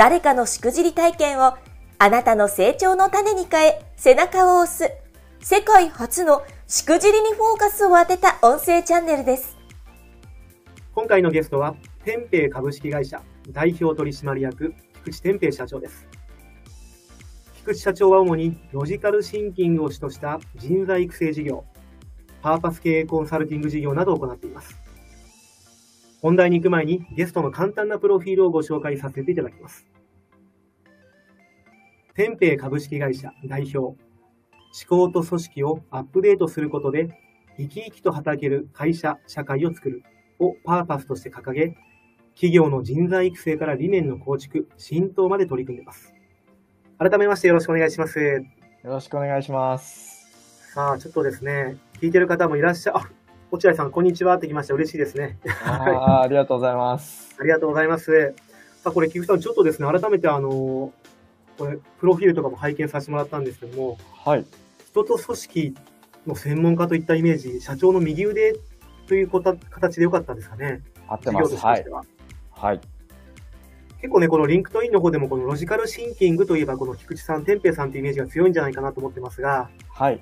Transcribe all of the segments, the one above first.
誰かのしくじり体験をあなたの成長の種に変え背中を押す世界初のしくじりにフォーカスを当てた音声チャンネルです。今回のゲストは、テンペイ株式会社代表取締役、菊池天平社長です。菊池社長は主にロジカルシンキングを主とした人材育成事業、パーパス経営コンサルティング事業などを行っています。本題に行く前にゲストの簡単なプロフィールをご紹介させていただきます。天平株式会社代表、思考と組織をアップデートすることで生き生きと働ける会社、社会を作るをパーパスとして掲げ、企業の人材育成から理念の構築、浸透まで取り組んでいます。改めましてよろしくお願いします。よろしくお願いします。さあ、ちょっとですね、聞いてる方もいらっしゃ、あ、落合さん、こんにちはってきました。嬉しいですね。あありがとうございます。ありがとうございます。さあ、これ、菊池さん、ちょっとですね、改めて、あの、これ、プロフィールとかも拝見させてもらったんですけども、はい。人と組織の専門家といったイメージ、社長の右腕ということ形でよかったですかね。合ってます。はい。はい。結構ね、この LinkedIn の方でも、このロジカルシンキングといえば、この菊池さん、天平さんってイメージが強いんじゃないかなと思ってますが、はい。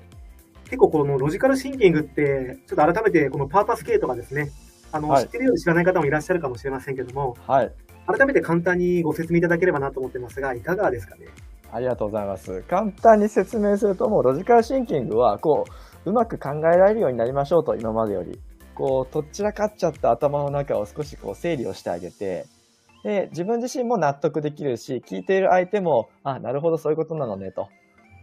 結構このロジカルシンキングって、ちょっと改めてこのパーパス系とかですね、あの、はい、知ってるようで知らない方もいらっしゃるかもしれませんけども、はい。改めて簡単にご説明いただければなと思ってますが、いかがですかね？ありがとうございます。簡単に説明すると、もうロジカルシンキングは、こう、うまく考えられるようになりましょうと、今までより。こう、とっちらかっちゃった頭の中を少しこう整理をしてあげて、で、自分自身も納得できるし、聞いている相手も、あ、なるほど、そういうことなのね、と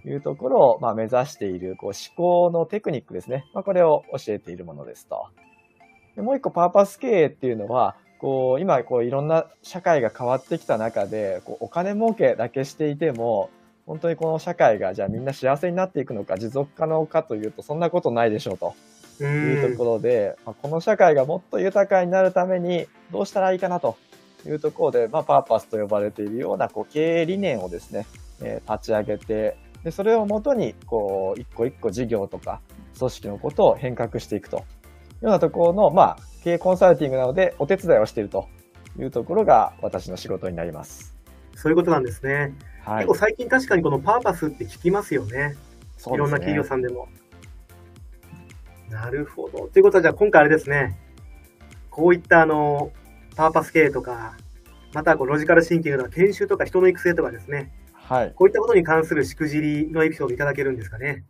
いうところを、まあ、目指している、こう、思考のテクニックですね。まあ、これを教えているものですと。でもう一個、パーパス経営っていうのは、こう、今、こう、いろんな社会が変わってきた中で、こう、お金儲けだけしていても、本当にこの社会が、じゃあみんな幸せになっていくのか、持続可能かというと、そんなことないでしょうと。いうところで、まあ、この社会がもっと豊かになるために、どうしたらいいかなというところで、まあ、パーパスと呼ばれているようなこう経営理念をですね、えー、立ち上げて、でそれをもとに、こう、一個一個事業とか組織のことを変革していくというようなところの、まあ、経営コンサルティングなのでお手伝いをしているというところが私の仕事になります。そういうことなんですね。はい、結構最近確かにこのパーパスって聞きますよね。ねいろんな企業さんでも。なるほど。ということはじゃあ今回あれですね。こういったあの、パーパス経営とか、またこうロジカルシンキングとか研修とか人の育成とかですね。はい。こういったことに関するしくじりのエピソードいただけるんですかね？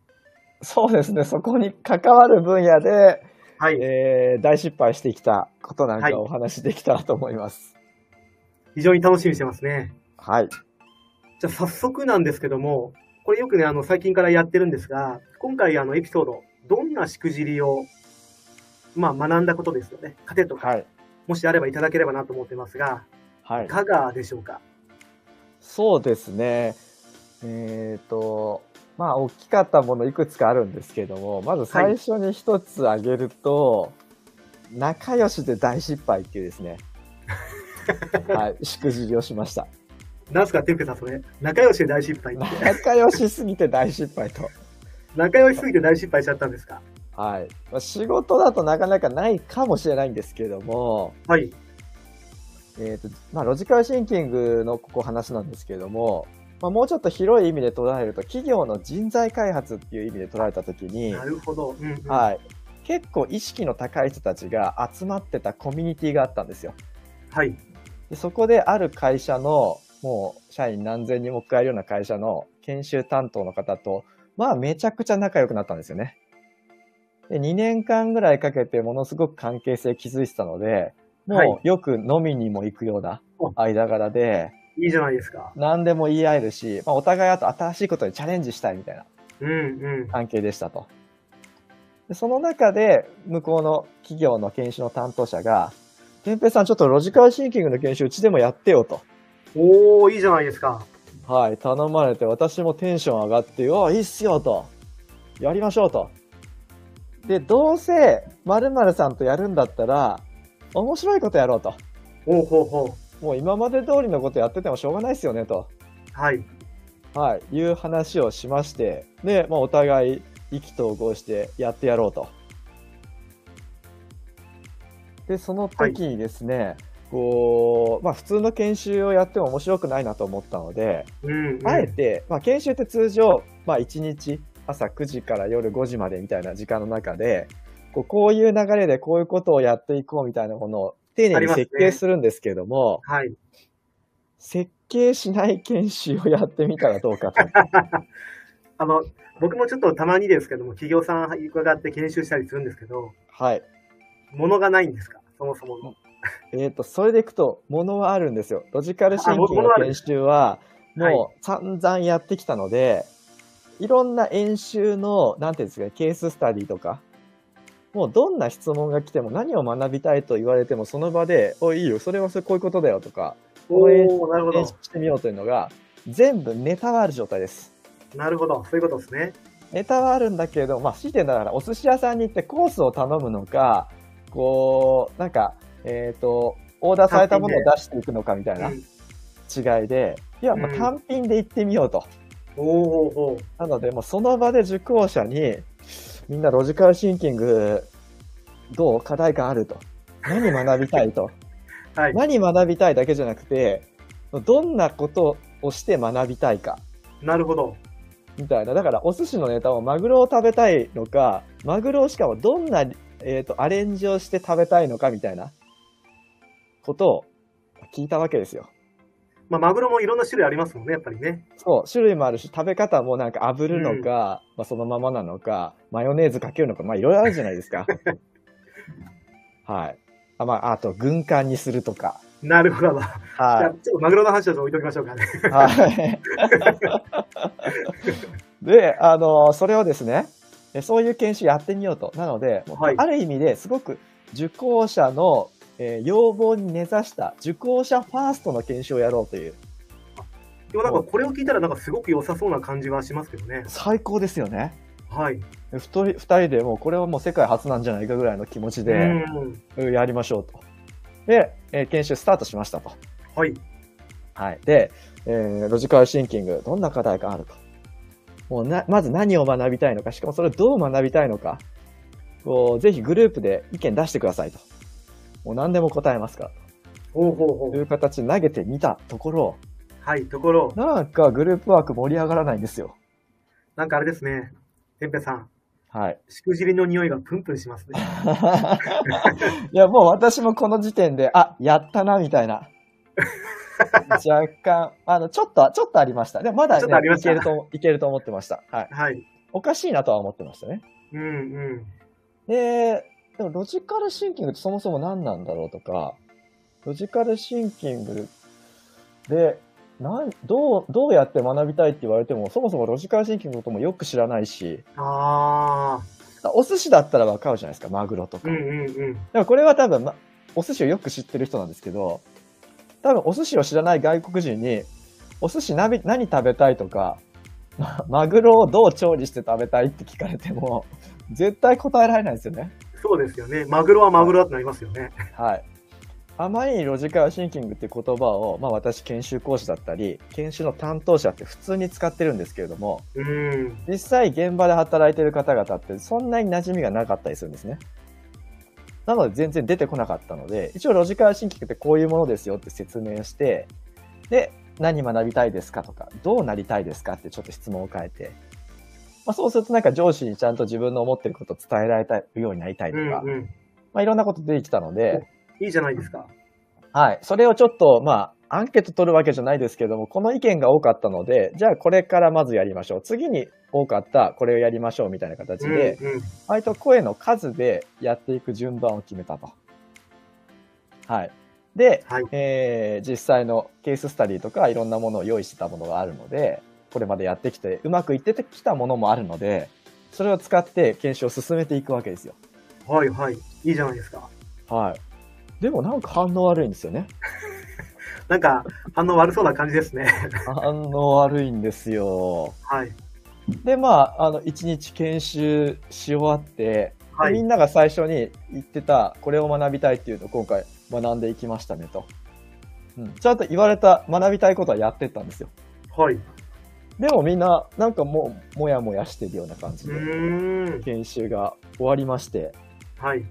そうですね。そこに関わる分野で、はい。えー、大失敗してきたことなんかお話できたらと思います。はい、非常に楽しみにしてますね。はい。じゃあ早速なんですけども、これよくね、あの、最近からやってるんですが、今回あの、エピソード、どんなしくじりを、まあ、学んだことですよね。糧とか、はい、もしあればいただければなと思ってますが、はい。いかがでしょうか？そうですね。えっ、ー、と、まあ、大きかったものいくつかあるんですけども、まず最初に一つ挙げると、はい、仲良しで大失敗っていうですね、はい、しくじりをしました。なんすか、ていうかさ、それ。仲良しで大失敗って。仲良しすぎて大失敗と。仲良しすぎて大失敗しちゃったんですか？はい。まあ、仕事だとなかなかないかもしれないんですけども、はい。えっ、ー、と、まあ、ロジカルシンキングのここ話なんですけども、まあ、もうちょっと広い意味で捉えると、企業の人材開発っていう意味で捉えたときに、なるほど、うんうん、はい。結構意識の高い人たちが集まってたコミュニティがあったんですよ。はい。でそこである会社の、もう社員何千人も加えるような会社の研修担当の方と、まあめちゃくちゃ仲良くなったんですよね。で、2年間ぐらいかけてものすごく関係性築いてたので、もうよく飲みにも行くような間柄で、いいじゃないですか。何でも言い合えるし、まあ、お互いあと新しいことにチャレンジしたいみたいな関係でしたと。でその中で、向こうの企業の研修の担当者が、天平さんちょっとロジカルシンキングの研修うちでもやってよとおー、いいじゃないですか。はい、頼まれて、私もテンション上がって、おいいっすよと。やりましょうと。で、どうせ、〇〇さんとやるんだったら、面白いことやろうと。ほうほうほもう今まで通りのことやっててもしょうがないですよねと。う。はい。はい、いう話をしまして、で、まあ、お互い意気投合してやってやろうと。で、その時にですね、こう、まあ、普通の研修をやっても面白くないなと思ったので、うん、うん。あえて、まあ、研修って通常、まあ、1日朝9時から夜5時までみたいな時間の中で、こうこういう流れでこういうことをやっていこうみたいなものを丁寧に設計するんですけれども、はい。設計しない研修をやってみたらどうかと。あの、僕もちょっとたまにですけども、企業さん伺って研修したりするんですけど、はい。物がないんですか？そもそもの。えっ、と、それでいくと、ものはあるんですよ。ロジカルシンキングの研修は、はいもう散々やってきたので、いろんな演習の、なんていうんですか、ケーススタディとか、もうどんな質問が来ても何を学びたいと言われても、その場で、おいいよ、それはそれこういうことだよとか、お演ー、なるほど練習。してみようというのが、全部ネタはある状態です。なるほど。そういうことですね。ネタはあるんだけれども、まあ、強いて言うなら、お寿司屋さんに行ってコースを頼むのか、こう、なんか、えっ、と、オーダーされたものを出していくのかみたいなうん違いで、いや、まあうん単品で行ってみようと。おーおなので、もうその場で受講者に、みんなロジカルシンキング、どう課題感あると。何学びたいと。はい。何学びたいだけじゃなくて、どんなことをして学びたいか。なるほど。みたいな。だから、お寿司のネタをマグロを食べたいのか、マグロをしかもどんな、えっ、と、アレンジをして食べたいのかみたいなことを聞いたわけですよ。まあ、マグロもいろんな種類ありますもんね、やっぱりね。そう、種類もあるし、食べ方もなんか炙るのか、まあそのままなのか、マヨネーズかけるのか、まあいろいろあるじゃないですか。はい。あまあ、あと、軍艦にするとか。なるほど。じゃあはちょっとマグロの話はちょっと置いときましょうかね。い。はい。で、あの、それをですね、えそういう研修やってみようと。なので、はいある意味ですごく受講者の、えー要望に根ざした受講者ファーストの研修をやろうという。でもなんかこれを聞いたらなんかすごく良さそうな感じはしますけどね。最高ですよね。はい。二人二人でもうこれはもう世界初なんじゃないかぐらいの気持ちで、やりましょうと。で、えー研修スタートしましたと。はい。はい。で、えーロジカルシンキング、どんな課題があるか。もうな、まず何を学びたいのか、しかもそれをどう学びたいのか。こう、ぜひグループで意見出してくださいと。もう何でも答えますから。ほうほうほというう。形で投げてみたところ、はい。ところ、なんかグループワーク盛り上がらないんですよ。なんかあれですね。てんぺいさん、はい。しくじりの匂いがプンプンしますね。いや、もう私もこの時点で、あ、やったな、みたいな。若干、あの、ちょっと、ちょっとありました。でもまだ、ね、ちょっとありましたいけると、いけると思ってました。はい。はい。おかしいなとは思ってましたね。うんうん。で、でもロジカルシンキングってそもそも何なんだろうとか、ロジカルシンキングで、なんどう、どうやって学びたいって言われても、そもそもロジカルシンキングのこともよく知らないし、あお寿司だったらわかるじゃないですか、マグロとー。か。うんうんうん。だからこれは多分、ま、お寿司をよく知ってる人なんですけど、多分お寿司を知らない外国人に、お寿司何何食べたいとか、まマグロをどう調理して食べたいって聞かれても、絶対答えられないですよね。そうですよね。マグロはマグロだってなりますよね。はい。あまりにロジカルシンキングっていう言葉を、まあ私研修講師だったり、研修の担当者って普通に使ってるんですけれども、うん。実際現場で働いてる方々ってそんなに馴染みがなかったりするんですね。なので全然出てこなかったので、一応ロジカルシンキングってこういうものですよって説明して、で、何学びたいですかとか、どうなりたいですかってちょっと質問を変えて、まあそうするとなんか上司にちゃんと自分の思ってることを伝えられたようになりたいとか、うんうん。まあいろんなこと出てきたので、いいじゃないですか。はい。それをちょっと、まあ、アンケート取るわけじゃないですけども、この意見が多かったので、じゃあこれからまずやりましょう。次に多かった、これをやりましょうみたいな形で、うんうん。割と声の数でやっていく順番を決めたと。はい。で、はい。えー実際のケーススタディとかいろんなものを用意してたものがあるので、これまでやってきて、うまくいってきたものもあるので、それを使って検証を進めていくわけですよ。はいはい。いいじゃないですか。はい。でもなんか反応悪いんですよね。なんか、反応悪そうな感じですね。反応悪いんですよ。はい。で、まあ、あの、一日研修し終わって、はいみんなが最初に言ってた、これを学びたいっていうのを今回学んでいきましたねと。うん、ちゃんと言われた学びたいことはやってったんですよ。はい。でもみんな、なんかもう、もやもやしてるような感じうで。研修が終わりまして、はい。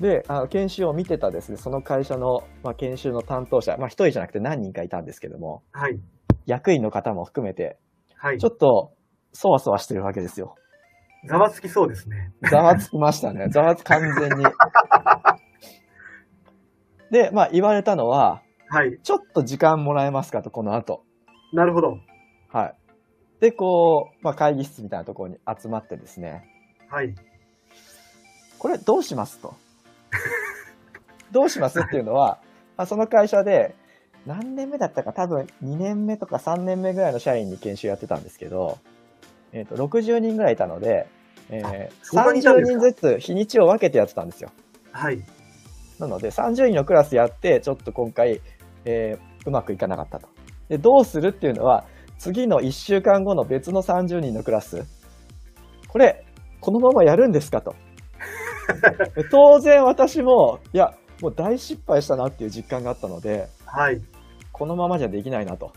で、あの研修を見てたですね、その会社の、まあ、研修の担当者、まあ、一人じゃなくて何人かいたんですけども、はい。役員の方も含めて、はいちょ。っと、そわそわしてるわけですよ。ざわつきそうですね。ざわつきましたね。ざわつ完全に。で、まあ言われたのは、はい。ちょっと時間もらえますかと、この後。なるほど。はい。で、こう、まあ会議室みたいなところに集まってですね、はい。これどうしますと。どうしますっていうのは、まあ、その会社で、何年目だったか多分2年目とか3年目ぐらいの社員に研修やってたんですけど、えっ、と、60人ぐらいいたので、えーそんなにいたん30ですか人ずつ日にちを分けてやってたんですよ。はい。なので、30人のクラスやって、ちょっと今回、えーうまくいかなかったと。で、どうするっていうのは、次の1週間後の別の30人のクラス、これ、このままやるんですかと。で 当然私も、いや、もう大失敗したなっていう実感があったので、はい。このままじゃできないなと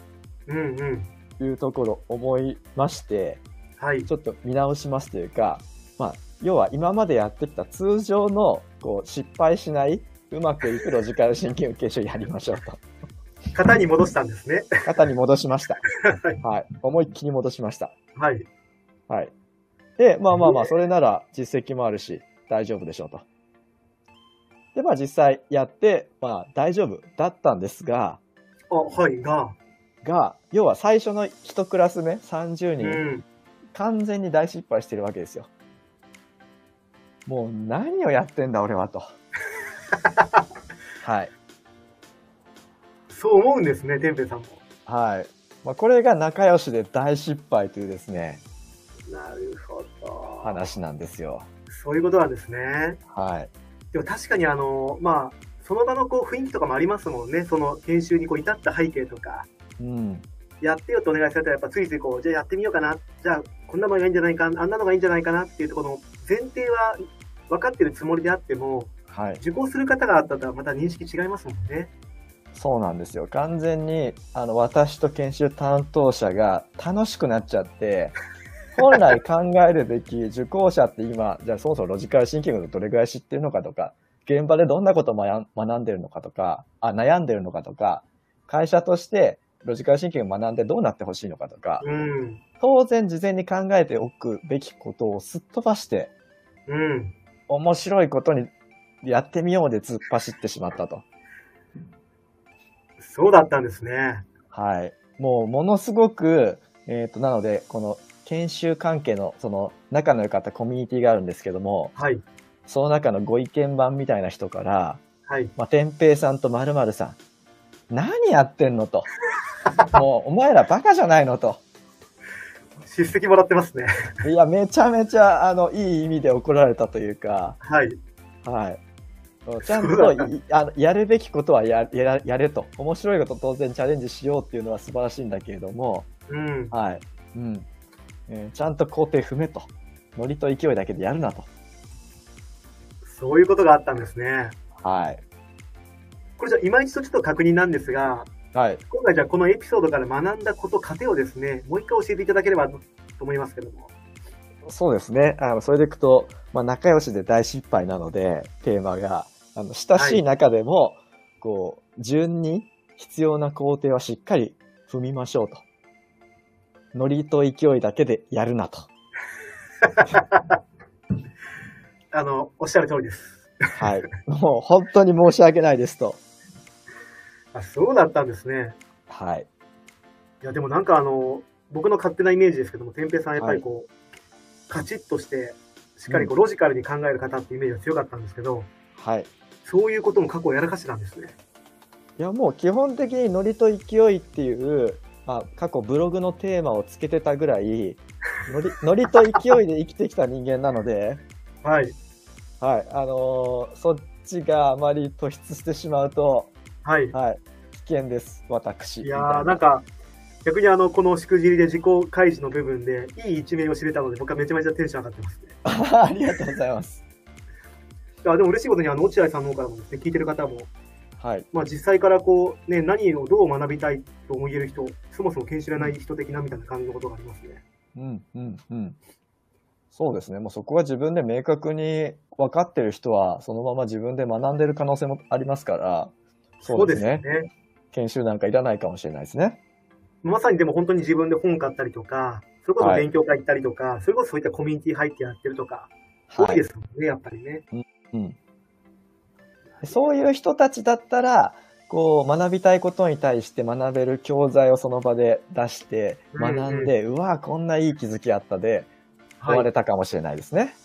うんうん。いうところ思いまして、はい。ちょっと見直しますというか、まあ、要は今までやってきた通常のこう失敗しないうまくいくロジカルシンキング研修やりましょうと。型に戻したんですね。型に戻しました。はいはい。思いっきり戻しました。はい。はい。で、まあまあまあ、それなら実績もあるし、大丈夫でしょうと。で、まあ実際やって、まあ大丈夫だったんですが、あ、はい。が。が、要は最初の1クラス目、30う人、ん。完全に大失敗してるわけですよ。もう何をやってんだ俺はと。はい。そう思うんですね、てんぺいさんも。はい。まあ、これが仲良しで大失敗というですね、なるほど。話なんですよ。そういうことなんですね。はい。でも確かにあの、まあ、その場のこう雰囲気とかもありますもんね。その研修にこう至った背景とか。うん。やってよとお願いされたら、やっぱついついこう、じゃあやってみようかな。じゃあ、こんなのがいいんじゃないか、あんなのがいいんじゃないかなっていうところの前提は分かってるつもりであっても、はい。受講する方があったらまた認識違いますもんね。そうなんですよ。完全に、あの、私と研修担当者が楽しくなっちゃって、本来考えるべき受講者って今、じゃあそもそもロジカルシンキングをどれぐらい知ってるのかとか、現場でどんなことを学ん学んでるのかとか、あ、悩んでるのかとか、会社としてロジカルシンキングを学んでどうなってほしいのかとか、うん。当然事前に考えておくべきことをすっ飛ばして、うん。面白いことにやってみようで突っ走ってしまったと。そうだったんですね。はい。もう、ものすごく、えっ、と、なので、この、研修関係の、その、仲の良かったコミュニティがあるんですけども、はい。その中のご意見番みたいな人から、はい。まあ、天平さんと〇〇さん、何やってんのと。もう、お前らバカじゃないのと。叱責もらってますね。いや、めちゃめちゃ、あの、いい意味で怒られたというか、はい。はい。ちゃんといあのやるべきことはややらやれと。面白いこと当然チャレンジしようっていうのは素晴らしいんだけれども、うん。はい。うん。えーちゃんと工程踏めと。ノリと勢いだけでやるなと。そういうことがあったんですね。はい。これじゃあ、今一度ちょっと確認なんですが、はい。今回じゃあこのエピソードから学んだこと、糧をですね、もう一回教えていただければと思いますけども。そうですね。あの、それでいくと、まあ、仲良しで大失敗なので、テーマが、あの、親しい中でも、こう、順に必要な工程はしっかり踏みましょうと。ノリと勢いだけでやるなと。あの、おっしゃる通りです。はい。もう本当に申し訳ないですと。あ、そうだったんですね。はい。いや、でもなんかあの、僕の勝手なイメージですけども、天平さんやっぱりこう、カチッとして、しっかりこうロジカルに考える方っていうイメージが強かったんですけど、はい。そういうことも過去をやらかしてたんですね。いやもう基本的にノリと勢いっていう、まあ、過去ブログのテーマをつけてたぐらいノリ ノリと勢いで生きてきた人間なので、はい。はいあのーそっちがあまり突出してしまうと、はい。はい、危険です、私。いやー、なんか、逆にあの、このしくじりで自己開示の部分で、いい一面を知れたので、僕はめちゃめちゃテンション上がってますね。な ありがとうございます。あでも嬉しいことに、あの、落合さんの方からもですね、聞いてる方も、はい。まあ実際からこう、ね、何をどう学びたいと思える人、そもそも研修らない人的なみたいな感じのことがありますね。うん、うん、うん。そうですね。もうそこが自分で明確に分かってる人は、そのまま自分で学んでる可能性もありますから、そうですね。よね。研修なんかいらないかもしれないですね。まさにでも本当に自分で本買ったりとか、それこそはい勉強会行ったりとか、それこそそういったコミュニティ入ってやってるとか、多いですもんね、やっぱりね。うん。そういう人たちだったら、こう、学びたいことに対して学べる教材をその場で出して、うんうん学んで、うわ、こんないい気づきあったで、終はい。われたかもしれないですね。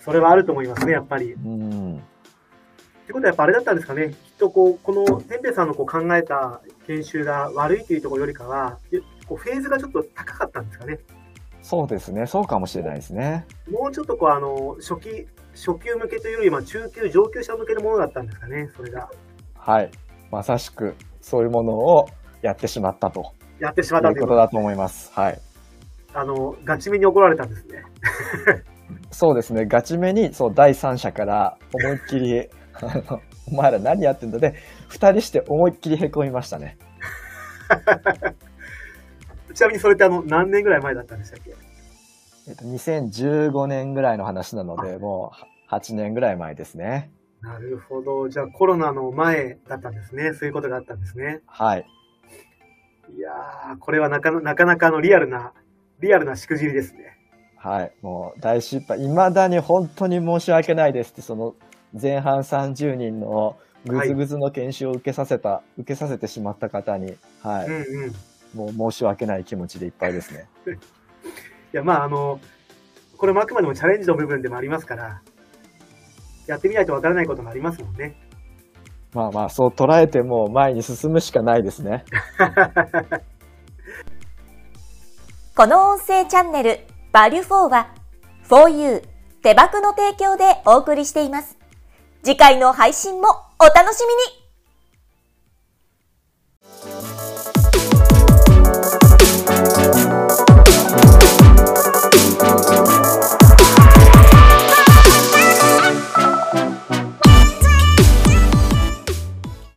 それはあると思いますね、やっぱり。っうん。てことはやっぱあれだったんですかね。きっとこう、この、てんぺいさんのこう考えた研修が悪いというところよりかは、こうフェーズがちょっと高かったんですかね。そうですね。そうかもしれないですね。もうちょっとこう、あの、初期、初級向けというよりは中級、上級者向けのものだったんですかね、それが。はい。まさしく、そういうものをやってしまったとやってしまったということだと思います。はい。あの、ガチめに怒られたんですね。そうですね。ガチめに、そう、第三者から思いっきり、あの、お前ら何やってんだで、二人して思いっきり凹みましたね。ちなみにそれってあの、何年ぐらい前だったんでしたっけ？えっと、2015年ぐらいの話なので、もう8年ぐらい前ですね。なるほど。じゃあコロナの前だったんですね。そういうことがあったんですね。はい。いやー、これはなかななかなかあのリアルな、リアルなしくじりですね。はい。もう大失敗。未だに本当に申し訳ないですって、その前半30人のぐずぐずの研修を受けさせた、受けさせてしまった方に、はい。うんうん。いもう申し訳ない気持ちでいっぱいですね。や、まああの、これもあくまでもチャレンジの部分でもありますから、やってみないとわからないこともありますもんね。まあまあ、そう捉えてもう前に進むしかないですね。この音声チャンネル、バリュフォーは、4U 手箱の提供でお送りしています。次回の配信もお楽しみに